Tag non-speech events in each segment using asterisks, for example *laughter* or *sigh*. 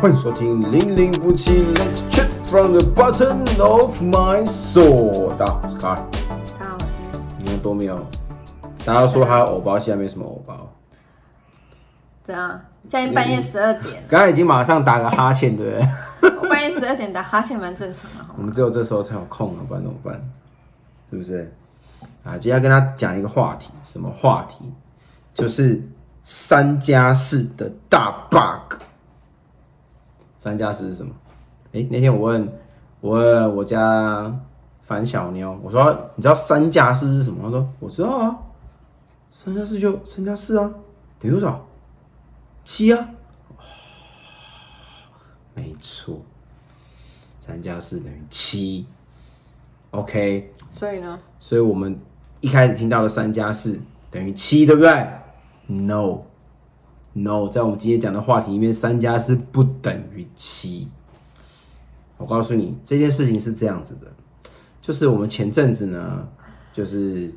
欢迎收听零零夫妻，Let's chat from the bottom of my soul。大家好，我是卡尔。大家好，我是你们都没有，大家都说他有偶包，现在没什么偶包。怎样？现在半夜十二点，刚才已经马上打个哈欠，对不对？我半夜十二点打哈欠蛮正常的哈我。们只有这时候才有空啊，不然怎么办？是不是？啊，今天要跟他讲一个话题，什么话题？就是三加四的大 bug。三加四是什么？诶，那天我问，我问我家樊小妞，我说你知道三加四是什么？她说我知道啊，三加四就三加四啊，等于多少？七啊。没错，三加四等于七。OK，所以呢，所以我们一开始听到的三加四等于七，对不对 no，在我们今天讲的话题里面，三加四不等于七。我告诉你，这件事情是这样子的，就是我们前阵子呢，就是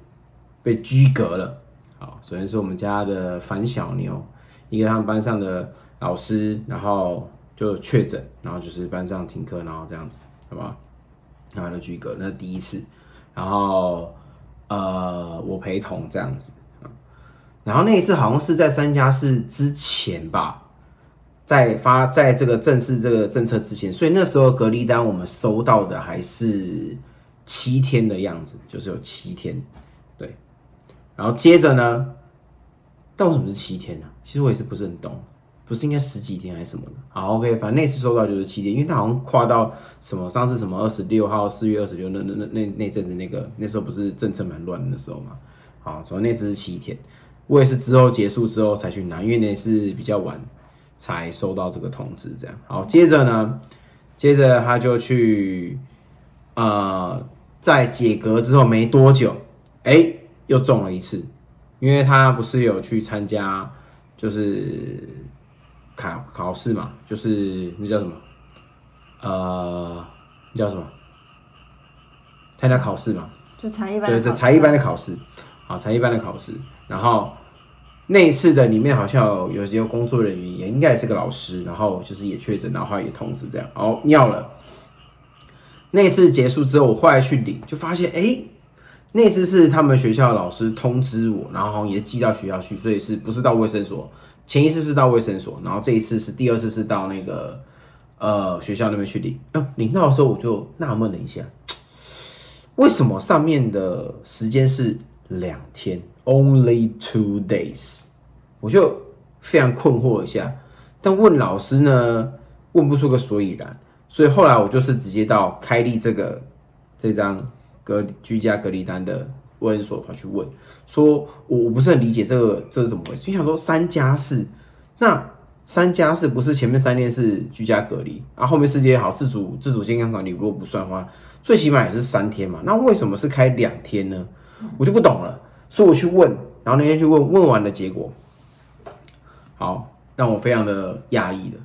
被居格了。好，首先是我们家的樊小牛，一个他们班上的老师，然后就确诊，然后就是班上停课，然后这样子，好不好？然后就居隔，那是第一次。然后呃，我陪同这样子。然后那一次好像是在三加四之前吧，在发在这个正式这个政策之前，所以那时候隔离单我们收到的还是七天的样子，就是有七天，对。然后接着呢，但为什么是七天呢、其实我也是不是很懂，不是应该十几天还是什么的？好，OK，反正那次收到就是七天，因为它好像跨到什么上次什么二十六号，四月二十六那那那那那阵子那个那时候不是政策蛮乱的时候嘛？好，所以那次是七天，我也是之后结束之后才去拿，因为那是比较晚才收到这个通知，这样。好，接着呢，接着他就去呃，在解隔之后没多久，哎、又中了一次，因为他不是有去参加就是考考试嘛，就是那叫什么？呃，那叫什么？参加考试嘛，就才一般的对对，才艺班的考试，好，才艺班的考试。然后那一次的里面好像有有几个工作人员，也应该也是个老师，然后就是也确诊，然后也通知这样，哦，尿了。那次结束之后，我后来去领，就发现，哎、那次是他们学校的老师通知我，然后也寄到学校去，所以是不是到卫生所？前一次是到卫生所，然后这一次是第二次是到那个呃学校那边去领。呃，领到的时候我就纳闷了一下，为什么上面的时间是两天，only two days？我就非常困惑一下，但问老师呢，问不出个所以然，所以后来我就是直接到开立这个这张隔居家隔离单的卫生所跑去问，说我我不是很理解这个这是怎么回事，就想说三加四，那三加四不是前面三天是居家隔离，然后后面四天好自主自主健康管理，如果不算的话，最起码也是三天嘛，那为什么是开两天呢？我就不懂了，所以我去问，然后那天去问，问完的结果，好让我非常的讶异的。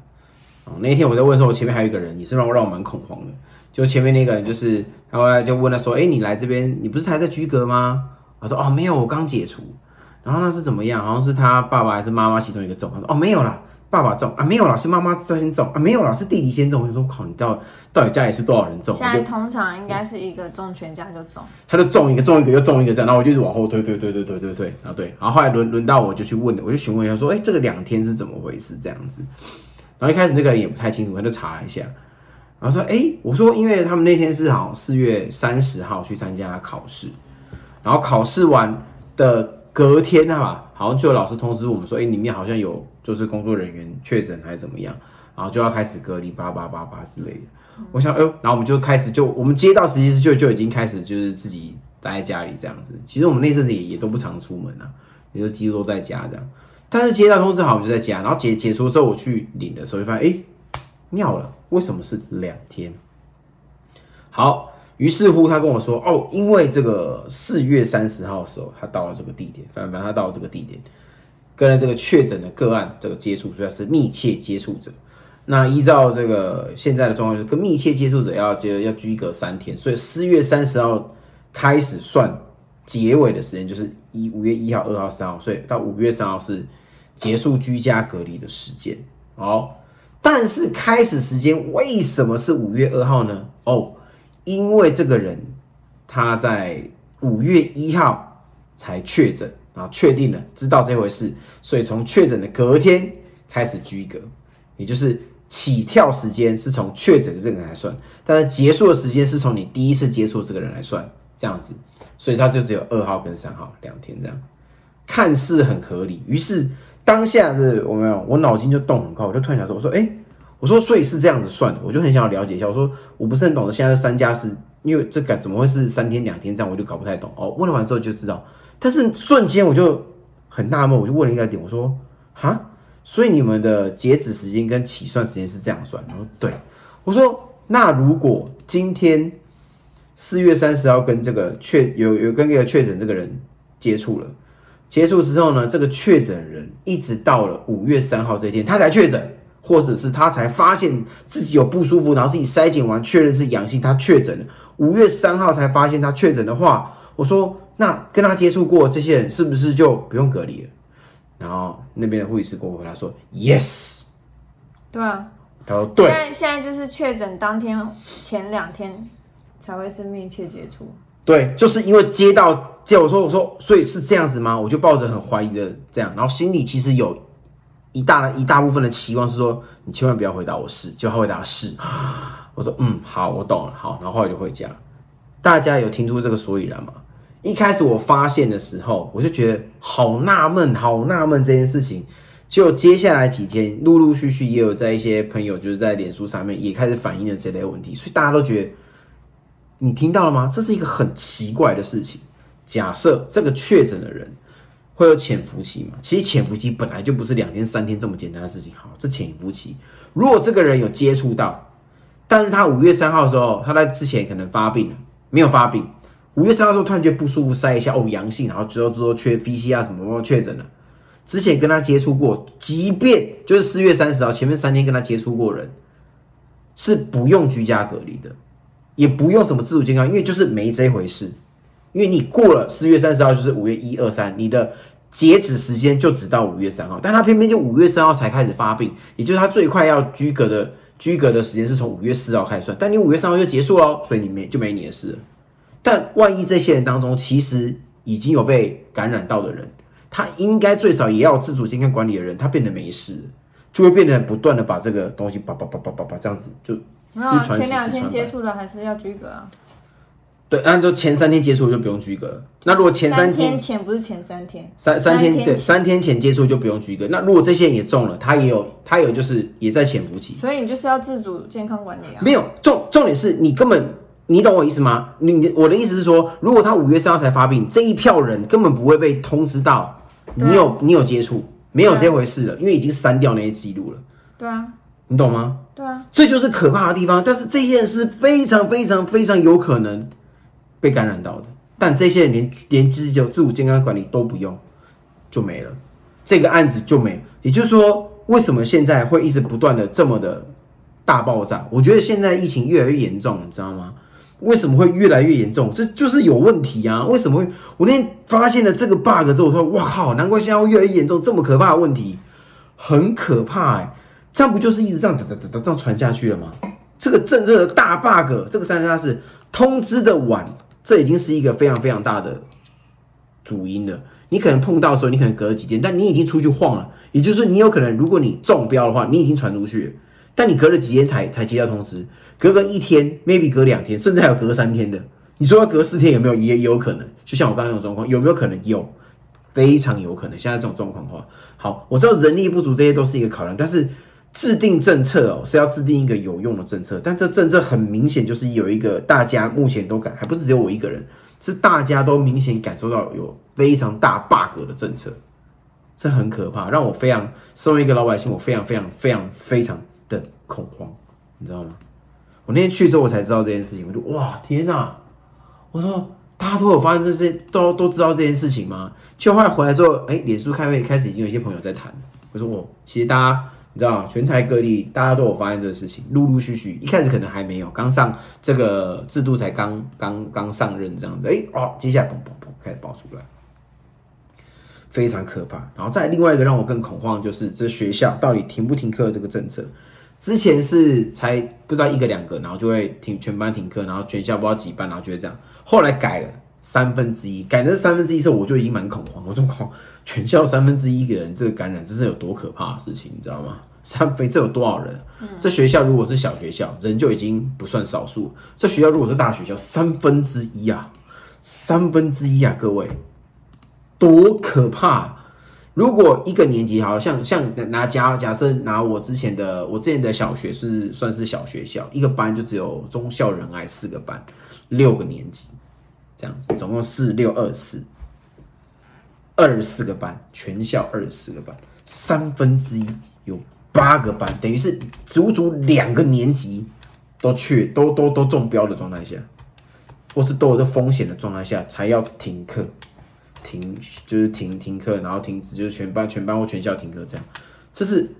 哦，那天我在问的时候，我前面还有一个人，也是让我让我蛮恐慌的。就前面那个人，就是他后来就问他说：“哎、你来这边，你不是还在居格吗？”我说：“哦，没有，我刚解除。”然后那是怎么样？好像是他爸爸还是妈妈其中一个中。他说：“哦，没有啦，爸爸中啊，没有啦，是妈妈先中啊，没有啦，是弟弟先中。”我就说：“靠，你到到底家里是多少人中？”我就现在通常应该是一个中全家就中，他就中一个，中一个又中一个这样，然后我就一直往后推，推，推，推，推，推，推，然后对，然后后来轮轮到我就去问了，我就询问一下说，哎、这个两天是怎么回事这样子？然后一开始那个人也不太清楚，他就查了一下，然后说，哎、我说因为他们那天是好像四月三十号去参加考试，然后考试完的隔天啊，好像就有老师通知我们说，哎、里面好像有就是工作人员确诊还是怎么样，然后就要开始隔离八八八八之类的。我想，哎呦，然后我们就开始就我们接到实习就就已经开始就是自己待在家里这样子。其实我们那阵子也也都不常出门啊，也就几乎都在家这样。但是接到通知好，我们就在家，然后解解除之后我去领的时候，就发现，哎、妙了，为什么是两天？好，于是乎他跟我说，哦，因为这个四月三十号的时候，他到了这个地点，反正反正他到了这个地点，跟这个确诊的个案这个接触，所以是密切接触者。那依照这个现在的状况，就是跟密切接触者要就要居隔三天，所以四月三十号开始算结尾的时间，就是一五月一号、二号、三号，所以到五月三号是结束居家隔离的时间。好，但是开始时间为什么是五月二号呢？哦，因为这个人他在五月一号才确诊，然后确定了知道这回事，所以从确诊的隔天开始居隔，也就是起跳时间是从确诊的这个人来算，但是结束的时间是从你第一次接触这个人来算，这样子，所以他就只有二号跟三号两天这样，看似很合理。于是当下的我没有，我脑筋就动很快，我就突然想说，我说，哎、我说，所以是这样子算的，我就很想要了解一下。我说，我不是很懂得现在三加四，因为这个怎么会是三天两天这样，我就搞不太懂。哦，问了完之后就知道，但是瞬间我就很纳闷，我就问了一个点，我说，哈，所以你们的截止时间跟起算时间是这样算？然后对，我说，那如果今天四月三十号跟这个确有有跟这个确诊这个人接触了。接触之后呢，这个确诊人一直到了五月三号这一天，他才确诊，或者是他才发现自己有不舒服，然后自己筛检完确认是阳性，他确诊了。五月三号才发现他确诊的话，我说那跟他接触过这些人是不是就不用隔离了？然后那边的护理师跟我回答说，yes。对啊，他说对现，在现在就是确诊当天前两天才会是密切接触。对，就是因为接到接我说我说，所以是这样子吗？我就抱着很怀疑的这样，然后心里其实有一大一大部分的期望是说，你千万不要回答我是，就他回答是，*gasps* 我说嗯好，我懂了，好，然后后来就回家。大家有听出这个所以然吗？一开始我发现的时候，我就觉得好纳闷，好纳闷这件事情。就接下来几天，陆陆续续也有在一些朋友就是在脸书上面也开始反映了这类问题，所以大家都觉得你听到了吗？这是一个很奇怪的事情。假设这个确诊的人会有潜伏期嘛？其实潜伏期本来就不是两天三天这么简单的事情。好，这潜伏期，如果这个人有接触到，但是他五月三号的时候，他在之前可能发病了，没有发病。五月三号时候突然觉得不舒服，筛一下哦阳性，然后之后之后确 PCR 什么什么确诊了。之前跟他接触过，即便就是四月三十号前面三天跟他接触过人，是不用居家隔离的。也不用什么自主健康，因为就是没这回事。因为你过了四月三十号，就是五月一二三，你的截止时间就只到五月三号，但他偏偏就五月三号才开始发病，也就是他最快要居隔的居隔的时间是从五月四号开始算，但你五月三号就结束了，所以你没就没你的事了。但万一这些人当中其实已经有被感染到的人，他应该最少也要自主健康管理的人，他变得没事，就会变得不断的把这个东西叭叭叭叭叭叭这样子就没有啊，一传十前两天接触的还是要居隔啊。对，那就前三天接触就不用居隔。那如果前三天天前不是前三天，三三天对三天前接触就不用居隔。那如果这些人也中了，他也有他有就是也在潜伏期，所以你就是要自主健康管理啊。没有重重点是你根本你懂我意思吗？你你我的意思是说，如果他五月三号才发病，这一票人根本不会被通知到你有你有接触，没有这回事了，因为已经删掉那些记录了，对啊，你懂吗？对啊，这就是可怕的地方。但是这件事非常非常非常有可能被感染到的，但这些人连连自己自我健康管理都不用，就没了，这个案子就没了。也就是说，为什么现在会一直不断的这么的大爆炸？我觉得现在疫情越来越严重，你知道吗？为什么会越来越严重？这就是有问题啊！为什么会？我那天发现了这个 bug 之后，我说：“哇靠！难怪现在会越来越严重，这么可怕的问题，很可怕哎、这样不就是一直这样哒哒哒哒这样传下去了吗？这个政策的大 bug，这个三加四通知的晚，这已经是一个非常非常大的主因了。你可能碰到的时候，你可能隔了几天，但你已经出去晃了，也就是说，你有可能，如果你中标的话，你已经传出去，但你隔了几天才才接到通知，隔个一天，maybe 隔两天，甚至还有隔三天的。你说要隔四天有没有？也有可能。就像我刚刚那种状况，有没有可能？有，非常有可能。现在这种状况的话，好，我知道人力不足这些都是一个考量，但是制定政策哦是要制定一个有用的政策，但这政策很明显就是有一个大家目前都感，还不是只有我一个人，是大家都明显感受到有非常大 bug 的政策，这很可怕，让我非常身为一个老百姓，我非常非常非常非常的恐慌，你知道吗？我那天去之后我才知道这件事情，我就哇天哪、我说大家都有发现这些，都都知道这件事情吗？就后来回来之后，哎、脸书开会开始已经有一些朋友在谈，我说我其实大家你知道，全台各地大家都有发现这个事情，陆陆续续，一开始可能还没有，刚上这个制度才刚刚刚上任这样子，哎、哦，接下来砰砰砰开始爆出来。非常可怕，然后再另外一个让我更恐慌的就是，这学校到底停不停课这个政策，之前是才不知道一个两个，然后就会停全班停课，然后全校不知道几班，然后就会这样。后来改了三分之一，改成三分之一时候，我就已经蛮恐慌，我就恐全校三分之一个人这个感染，这是有多可怕的事情，你知道吗？三分这有多少人？这学校如果是小学校，人就已经不算少数。这学校如果是大学校，三分之一啊，三分之一啊，各位，多可怕！如果一个年级，好像像拿假假设拿我之前的我之前的小学是算是小学校，一个班就只有忠孝仁爱四个班，六个年级这样子，总共四六二四，二十四个班，全校二十四个班，三分之一有八个班，等于是足足两个年级都去都都都中标的状态下，或是都有这风险的状态下，才要停课。停就是停停课，然后停止就是全班全班或全校停课这样，这是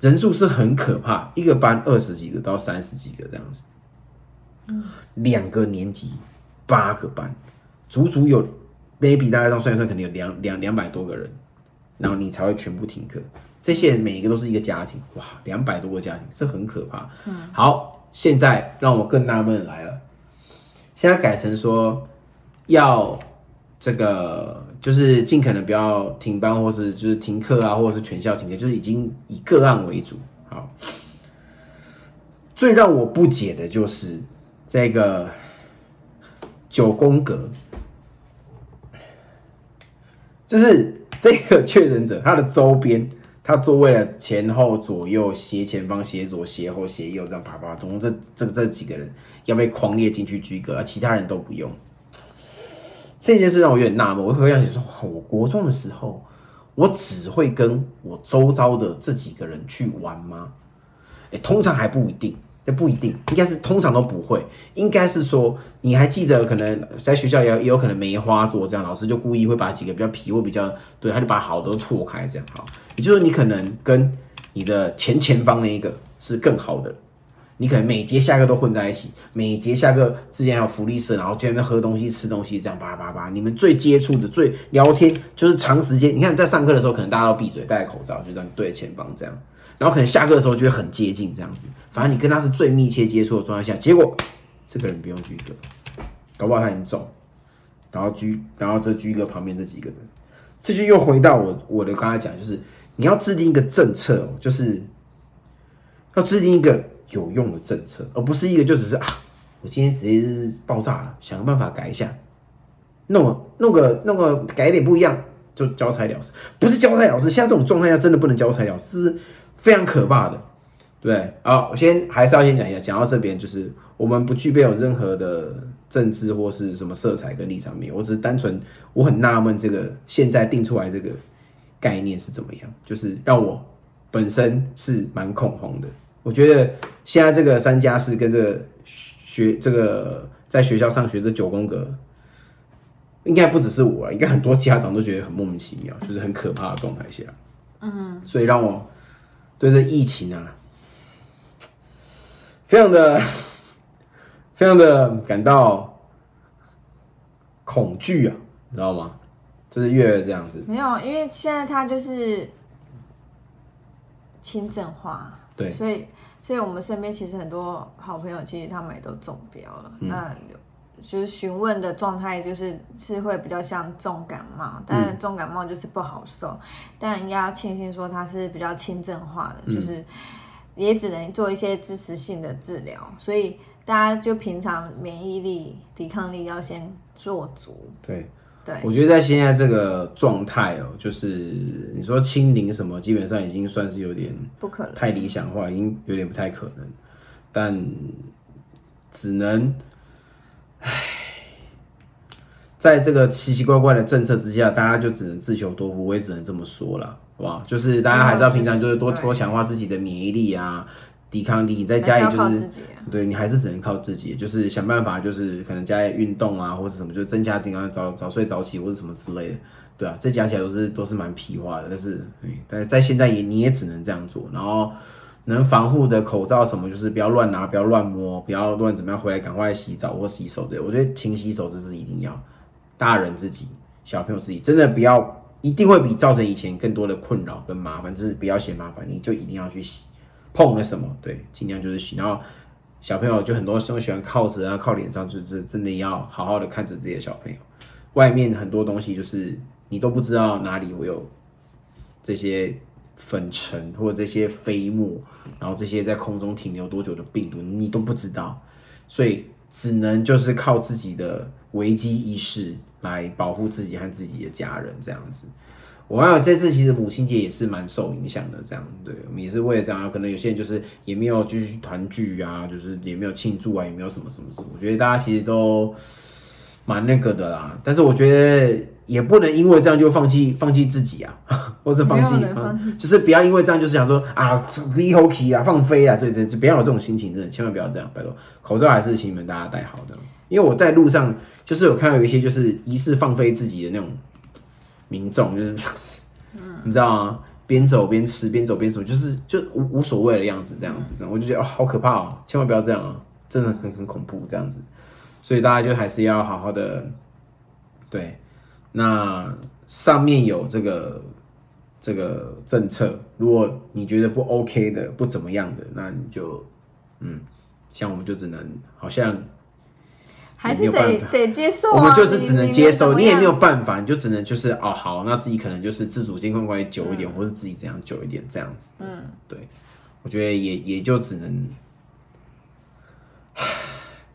人数是很可怕，一个班二十几个到三十几个这样子，两个年级八个班，足足有 baby 大概这样算一算，肯定有两两两百多个人，然后你才会全部停课。这些人每一个都是一个家庭，哇，两百多个家庭，这很可怕。嗯好，现在让我更纳闷来了，现在改成说要。这个就是尽可能不要停班，或是就是停课啊，或者是全校停课，就是已经以个案为主。好，最让我不解的就是这个九宫格，就是这个确诊者他的周边，他座位的前后左右、斜前方、斜左、斜后、斜右这样啪啪，总共这这这几个人要被框列进去居格，而其他人都不用。这件事让我有点纳闷，我回想起说，我国中的时候，我只会跟我周遭的这几个人去玩吗？哎，通常还不一定，这不一定，应该是通常都不会，应该是说，你还记得，可能在学校也也有可能梅花座这样，老师就故意会把几个比较皮或比较对，他就把好都错开这样，好，也就是你可能跟你的前前方那一个是更好的。你可能每节下课都混在一起，每节下课之前还有福利社，然后就在那喝东西、吃东西，这样叭叭叭。你们最接触的、最聊天，就是长时间。你看在上课的时候，可能大家都闭嘴、戴口罩，就这样对着前方这样。然后可能下课的时候就会很接近这样子。反正你跟他是最密切接触的状态下，结果这个人不用居隔，搞不好他已经中。然后居，然后这居隔旁边这几个人，这就又回到我我的刚才讲，就是你要制定一个政策，就是要制定一个。有用的政策，而不是一个就只是啊，我今天直接是爆炸了，想个办法改一下，弄弄个弄个改一点不一样，就交差了事，不是交差了事。像这种状态下，真的不能交差了事，是非常可怕的，对不对？好，我先还是要先讲一下，讲到这边就是我们不具备有任何的政治或是什么色彩跟立场面，我只是单纯我很纳闷这个现在定出来这个概念是怎么样，就是让我本身是蛮恐慌的。我觉得现在这个三加四跟这个学这个在学校上学这九宫格，应该不只是我，应该很多家长都觉得很莫名其妙，就是很可怕的状态下。嗯，所以让我对这疫情啊，非常的非常的感到恐惧啊，你知道吗？就是越来越这样子。没有，因为现在他就是轻症化。对，所以，所以我们身边其实很多好朋友，其实他们也都中标了。那就是询问的状态，就是是会比较像重感冒，但是重感冒就是不好受。但应该要庆幸说它是比较轻症化的，就是也只能做一些支持性的治疗。所以大家就平常免疫力、抵抗力要先做足。对。对，我觉得在现在这个状态哦，就是你说清零什么，基本上已经算是有点不可能，太理想化，已经有点不太可能。但只能，唉，在这个奇奇怪怪的政策之下，大家就只能自求多福，我也只能这么说了，好吧？就是大家还是要平常就是多多强化自己的免疫力啊。抵抗力，你在家里就是对你还是只能靠自己，就是想办法，就是可能家里运动啊，或者什么，就增加抵抗，早早睡早起或者什么之类的，对啊，这讲起来都是都是蛮屁话的，但是，但是在现在也你也只能这样做，然后能防护的口罩什么，就是不要乱拿，不要乱摸，不要乱怎么样，回来赶快洗澡或洗手，对我觉得勤洗手这是一定要，大人自己，小朋友自己，真的不要，一定会比造成以前更多的困扰跟麻烦，就是不要嫌麻烦，你就一定要去洗。碰了什么，对，尽量就是洗。然后小朋友就很多时候喜欢靠着啊，靠脸上，就是真的要好好的看着自己的小朋友。外面很多东西就是你都不知道哪里会有这些粉尘或者这些飞沫，然后这些在空中停留多久的病毒你都不知道，所以只能就是靠自己的危机意识来保护自己和自己的家人这样子。我还有这次其实母亲节也是蛮受影响的，这样对，我们也是为了这样，可能有些人就是也没有继续团聚啊，就是也没有庆祝啊，也没有什么什么什么，我觉得大家其实都。蛮那个的啦，但是我觉得也不能因为这样就放弃放弃自己啊，或是放弃，就是不要因为这样就是想说啊，v o k 啊，放飞啊，对对，就不要有这种心情，真的千万不要这样，拜托，口罩还是请你们大家戴好这样子。因为我在路上就是有看到有一些就是疑似放飞自己的那种民众，就是嗯你知道吗？边走边吃，边走边什么，就是就无无所谓的样子，这样子，这样我就觉得哦，好可怕哦，千万不要这样啊，真的很很恐怖这样子。所以大家就还是要好好的，对，那上面有这个这个政策，如果你觉得不 OK 的、不怎么样的，那你就嗯，像我们就只能好像还是得得接受，我们就是只能接受，你也没有办法，你就只能就是哦好，那自己可能就是自主监控关系久一点，或是自己怎样久一点这样子，嗯，对，我觉得也也就只能。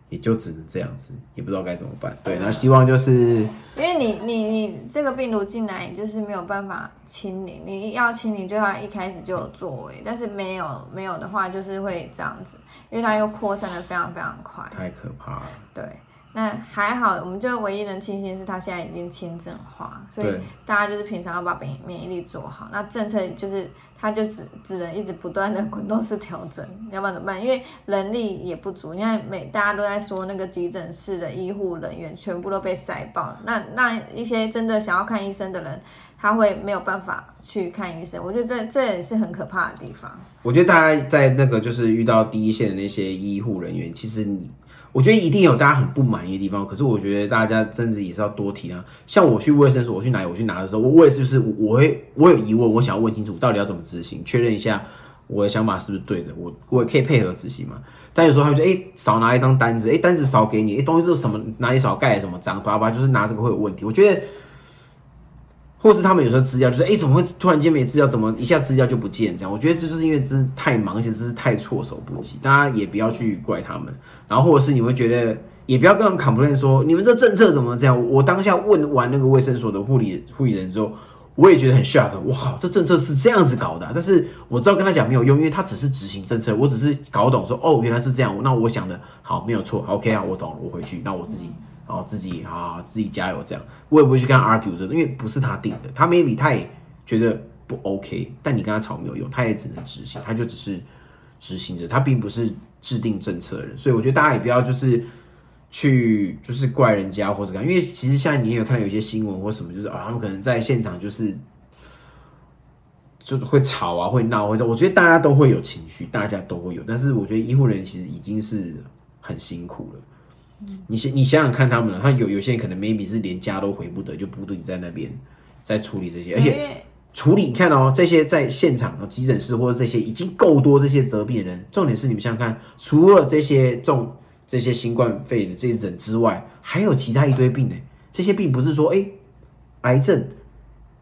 也就只能这样子，也不知道该怎么办。对，那希望就是因为你你你这个病毒进来，你就是没有办法清理。你要清理，就要一开始就有作为，但是没有没有的话，就是会这样子，因为它又扩散的非常非常快，太可怕了。对。那还好，我们就唯一能庆幸是他现在已经轻症化，所以大家就是平常要把免免疫力做好。那政策就是他就只只能一直不断的滚动式调整，要不然怎么办？因为人力也不足，你看每大家都在说那个急诊室的医护人员全部都被塞爆，那那一些真的想要看医生的人，他会没有办法去看医生。我觉得这这也是很可怕的地方。我觉得大家在那个就是遇到第一线的那些医护人员，其实你。我觉得一定有大家很不满意的地方，可是我觉得大家真的也是要多提啊。像我去卫生所，我去哪里，我去拿的时候，我我也是，就是我会我有疑问，我想要问清楚到底要怎么执行，确认一下我的想法是不是对的，我我也可以配合执行嘛。但有时候他们就哎少拿一张单子，哎单子少给你，哎东西是什么哪里少盖什么章，叭叭就是拿这个会有问题。我觉得。或是他们有时候资料就是，哎，怎么会突然间没资料？怎么一下资料就不见？这样，我觉得这就是因为真是太忙，而且真是太措手不及。大家也不要去怪他们。然后，或者是你会觉得，也不要跟他们 complain 说，你们这政策怎么这样？我当下问完那个卫生所的护理护理人之后，我也觉得很 shock。哇，这政策是这样子搞的。但是我知道跟他讲没有用，因为他只是执行政策，我只是搞懂说，哦，原来是这样。那我想的好没有错，OK 啊，我懂了，我回去，那我自己。然后自己啊，自己加油这样，我也不会去跟他 argue 这，因为不是他定的，他 maybe 他也觉得不 OK，但你跟他吵没有用，他也只能执行，他就只是执行者，他并不是制定政策的人，所以我觉得大家也不要就是去就是怪人家或者干，因为其实现在你也有看到有些新闻或什么，就是啊，他们可能在现场就是就会吵啊，会闹，或者我觉得大家都会有情绪，大家都会有，但是我觉得医护人员其实已经是很辛苦了。你想你想想看，他们他有有些人可能 maybe 是连家都回不得，就不定在那边在处理这些，而且处理你看哦，这些在现场的急诊室或者这些已经够多这些得病人，重点是你们想想看，除了这些重这些新冠肺炎的这些人之外，还有其他一堆病呢。这些病不是说哎癌症、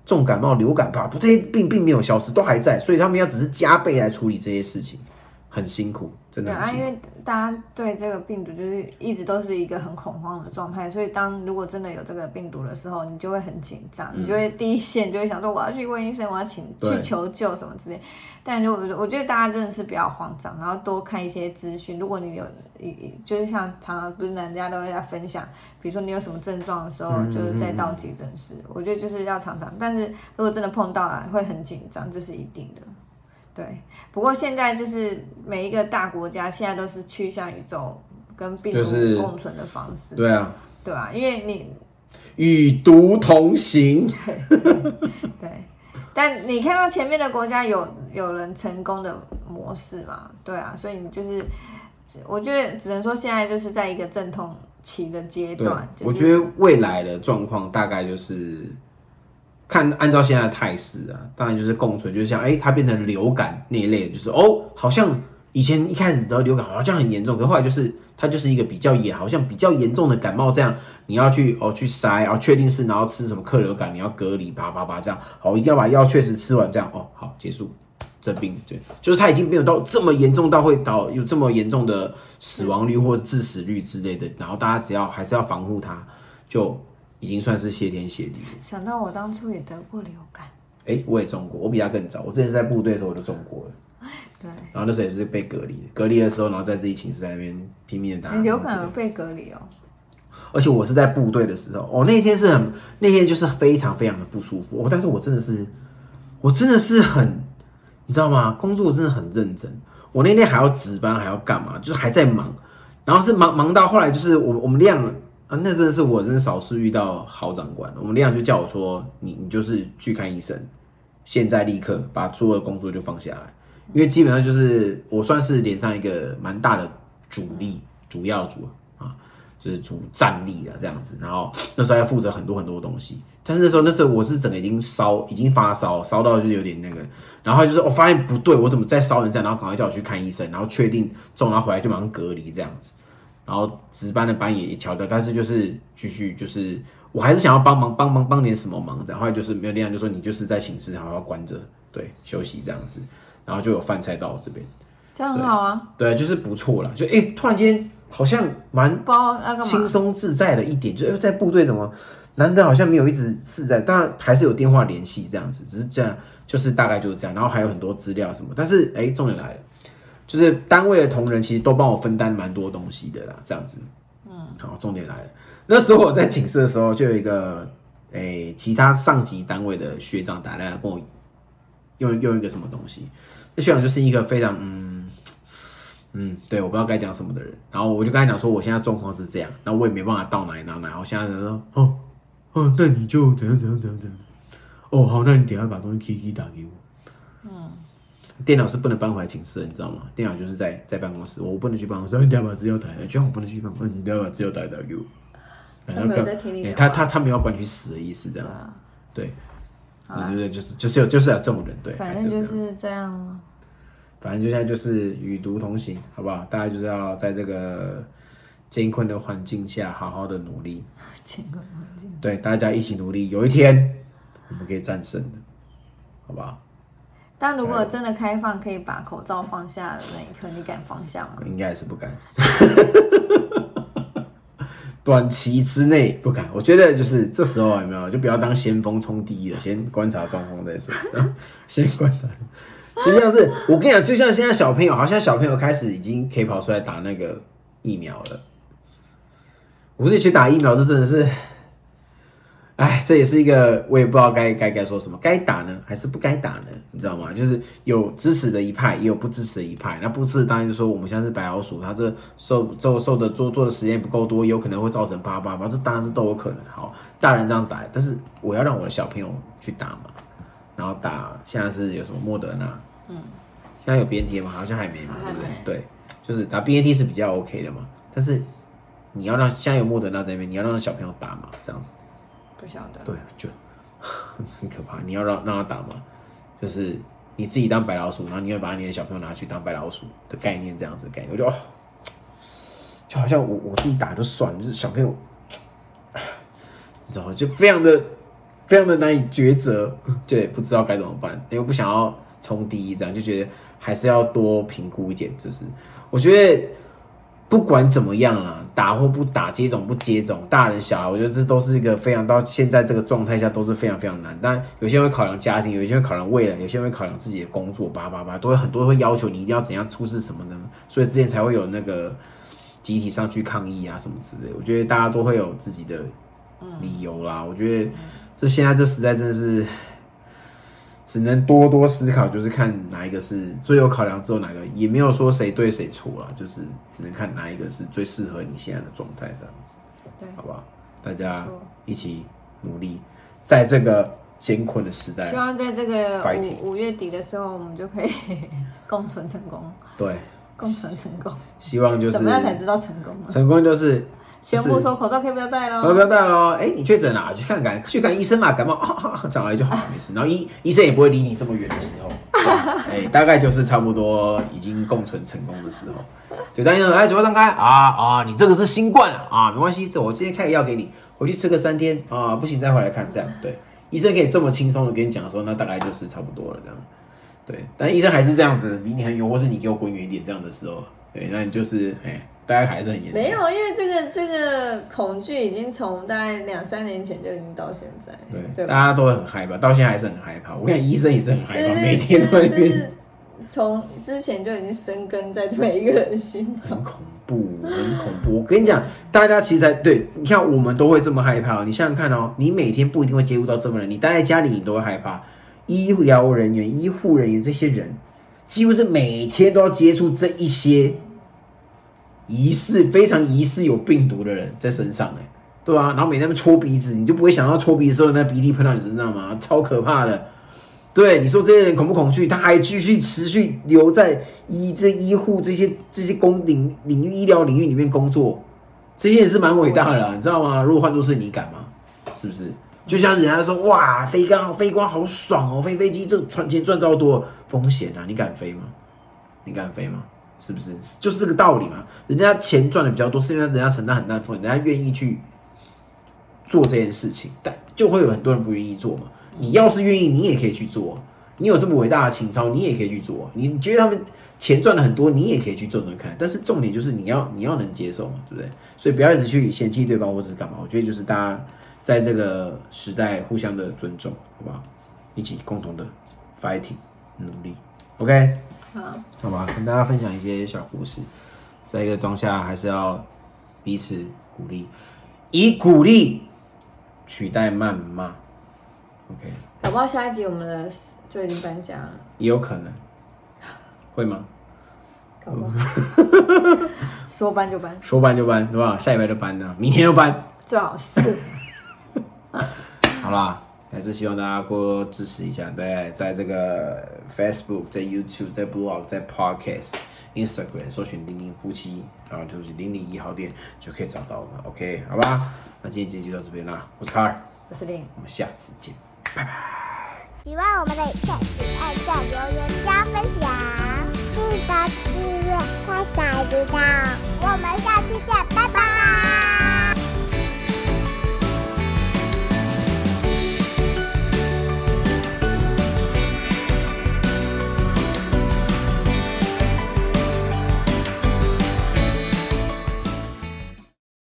重感冒、流感吧，不这些病并没有消失，都还在，所以他们要只是加倍来处理这些事情。很辛苦，真的。啊，因为大家对这个病毒就是一直都是一个很恐慌的状态，所以当如果真的有这个病毒的时候，你就会很紧张，你就会第一线就会想说我要去问医生，我要请去求救什么之类。但如果我觉得大家真的是不要慌张，然后多看一些资讯。如果你有一就是像常常不是人家都会在分享，比如说你有什么症状的时候，就是再到急诊室。我觉得就是要常常，但是如果真的碰到了，会很紧张，这是一定的。对，不过现在就是每一个大国家现在都是趋向于走跟病毒共存的方式。对啊，对啊，因为你与毒同行。*laughs* 对，但你看到前面的国家有有人成功的模式嘛？对啊，所以你就是，我觉得只能说现在就是在一个阵痛期的阶段。我觉得未来的状况大概就是。看按照现在的态势啊，当然就是共存，就是像哎、它变成流感那一类，就是哦，好像以前一开始得流感好像很严重，可后来就是它就是一个比较严，好像比较严重的感冒这样，你要去哦去筛，然后确定是然后吃什么克流感，你要隔离叭叭叭这样，好，一定要把药确实吃完这样哦，好结束。这病对，就是它已经没有到这么严重到会导有这么严重的死亡率或者致死率之类的，然后大家只要还是要防护它，就已经算是谢天谢地了。想到我当初也得过流感，哎、我也中过，我比他更早。我之前是在部队的时候我就中过了，对，然后那时候也是被隔离的，隔离的时候，然后在自己寝室在那边拼命的打。你流感有被隔离哦，而且我是在部队的时候，哦，那天是很，那天就是非常非常的不舒服。哦，但是我真的是，我真的是很，你知道吗？工作真的很认真。我那天还要值班，还要干嘛？就是还在忙，然后是忙忙到后来，就是我我们亮啊，那真的是我真的少数遇到好长官。我们亮就叫我说，你你就是去看医生，现在立刻把所有的工作就放下来，因为基本上就是我算是连上一个蛮大的主力，主要主啊。就是主战力啊这样子，然后那时候要负责很多很多东西，但是那时候那时候我是整个已经烧，已经发烧，烧到就是有点那个，然后就是我发现不对，我怎么再烧成这样，然后赶快叫我去看医生，然后确定中，然后回来就马上隔离这样子，然后值班的班也也调掉，但是就是继续就是我还是想要帮忙帮忙帮点什么忙这样，后来就是没有力量，就说你就是在寝室然后要关着，对，休息这样子，然后就有饭菜到我这边，这样很好啊，对，就是不错啦，就哎、诶突然间好像蛮不知道要干轻，松自在了一点，就是呃在部队怎么难得好像没有一直自在，当然还是有电话联系这样子，只是这样就是大概就是这样，然后还有很多资料什么，但是哎、重点来了，就是单位的同仁其实都帮我分担蛮多东西的啦，这样子，嗯，好，重点来了，那时候我在寝室的时候，就有一个诶、其他上级单位的学长打来跟我用用一个什么东西，那学长就是一个非常嗯。嗯，对，我不知道该讲什么的人，然后我就跟他讲说，我现在状况是这样，然后我也没办法到哪里哪哪，我现在就说，哦，哦，那你就怎样怎样怎样怎样，哦，好，那你等下把东西 K K 打给我，电脑是不能搬回来寝室的，你知道吗？电脑就是在在办公室，我不能去办公室，你等一下把资料打来，居然我不能去办公室，你等一下把资料打来打给我，他没有在听你哎讲话。他他他没有管你去死的意思，这样，啊。对，对对对，就是就是有就是有这种人，对，反正就是这样咯。反正就现在就是与毒同行，好不好？大家就是要在这个艰困的环境下好好的努力，*laughs* 监管环境，对，大家一起努力，有一天我们可以战胜的，好不好？但如果真的开放，可以把口罩放下的那一刻，你敢放下吗？应该是不敢，*laughs* 短期之内不敢。我觉得就是这时候有没有，就不要当先锋冲第一了，先观察状况再说，*laughs* 先观察。就像是我跟你讲，就像现在小朋友，好像小朋友开始已经可以跑出来打那个疫苗了。我自己去打疫苗，这真的是，哎，这也是一个我也不知道该该该说什么，该打呢还是不该打呢？你知道吗？就是有支持的一派，也有不支持的一派。那不支持当然就说我们像是白老鼠，他这受受受的做做的时间不够多，有可能会造成八八八，这当然是都有可能。好，大人这样打，但是我要让我的小朋友去打嘛，然后打现在是有什么莫德纳，嗯，现在有 BNT 吗？好像还没嘛，对不对？对，就是打 BNT 是比较 OK 的嘛，但是你要让现在有莫德纳在那边，你要让小朋友打嘛，这样子。不晓得。对，就 *laughs* 很可怕。你要让让他打嘛，就是你自己当白老鼠，然后你会把你的小朋友拿去当白老鼠的概念，这样子的概念，我就哦，就好像我我自己打就算了，就是小朋友，你知道吗？就非常的非常的难以抉择，*laughs* 对不知道该怎么办，又不想要冲第一，这样就觉得还是要多评估一点。就是我觉得不管怎么样啦，打或不打，接种不接种，大人小孩，我觉得这都是一个非常到现在这个状态下都是非常非常难。但有些人会考量家庭，有些人会考量未来，有些人会考量自己的工作，叭叭叭，都会很多会要求你一定要怎样出示什么呢，所以之前才会有那个集体上去抗议啊什么之类。我觉得大家都会有自己的理由啦。我觉得这现在这时代真的是。只能多多思考，就是看哪一个是最有考量，之后哪个也没有说谁对谁错啦，就是只能看哪一个是最适合你现在的状态这样子，对好不好？大家一起努力，在这个艰困的时代希，望在这个五五月底的时候，我们就可以共存成功，对，共存成功。希望就是怎么样才知道成功呢？成功就是宣布说口罩可以不要戴喽要喽。不要戴喽，哎，你确诊了，去看看，去看医生嘛，感冒 *laughs* 啊，讲来就好了，没事。然后医医生也不会离你这么远的时候，*laughs* 哎，大概就是差不多已经共存成功的时候，就担心了，哎，嘴巴张开。啊啊，你这个是新冠了啊，没关系，这我今天开个药给你，回去吃个三天啊，不行再回来看，这样对，医生可以这么轻松的跟你讲说，那大概就是差不多了这样，对，但医生还是这样子离你很远，或是你给我滚远一点这样的时候，对，那你就是哎，大家还是很严重。没有，因为这个这个恐惧已经从大概两三年前就已经到现在，对，对？大家都会很害怕，到现在还是很害怕。我看医生也是很害怕，每天都在那边，这是从之前就已经生根在每一个人心中很。恐怖，很恐怖。我跟你讲，大家其实才对，你看我们都会这么害怕。你想想看哦，你每天不一定会接触到这么人，你待在家里你都会害怕。医疗人员、医护人员这些人，几乎是每天都要接触这一些疑似非常疑似有病毒的人在身上，哎，对啊，然后每天搓鼻子，你就不会想到搓鼻子的时候那鼻涕喷到你身上吗？超可怕的。对，你说这些人恐不恐惧？他还继续持续留在医这医护这些这些工领领域医疗领域里面工作，这些也是蛮伟大的啦，你知道吗？如果换作是你敢吗？是不是？就像人家说，哇，飞刚飞光好爽哦，飞飞机这赚钱赚到多风险啊，你敢飞吗？你敢飞吗？是不是？就是这个道理嘛。人家钱赚的比较多，是因为人家承担很大的风险，人家愿意去做这件事情，但就会有很多人不愿意做嘛。你要是愿意，你也可以去做。你有这么伟大的情操，你也可以去做。你觉得他们钱赚的很多，你也可以去做做看。但是重点就是你要你要能接受嘛，对不对？所以不要一直去嫌弃对方或者是干嘛。我觉得就是大家在这个时代互相的尊重，好不好？一起共同的 fighting 努力，OK。好，好吧，跟大家分享一些小故事，在一个当下还是要彼此鼓励，以鼓励取代谩骂。OK，搞不好下一集我们的就已经搬家了，也有可能，会吗？搞不好 *laughs* 说搬就搬，说搬就搬，对吧？下礼拜就搬呢，明天就搬。最好是 *laughs* 好啦，还是希望大家多支持一下。对，在这个 Facebook、在 YouTube、在 Blog、在 Podcast、Instagram 搜寻“零零夫妻”，然后就是零零一号店就可以找到我们。OK，好吧？那今天节目就到这边啦，我是卡尔，我是令。我们下次见，拜拜。喜欢我们的影片，请按赞、留言、加分享，记得订阅，开小铃铛。我们下次见，拜拜。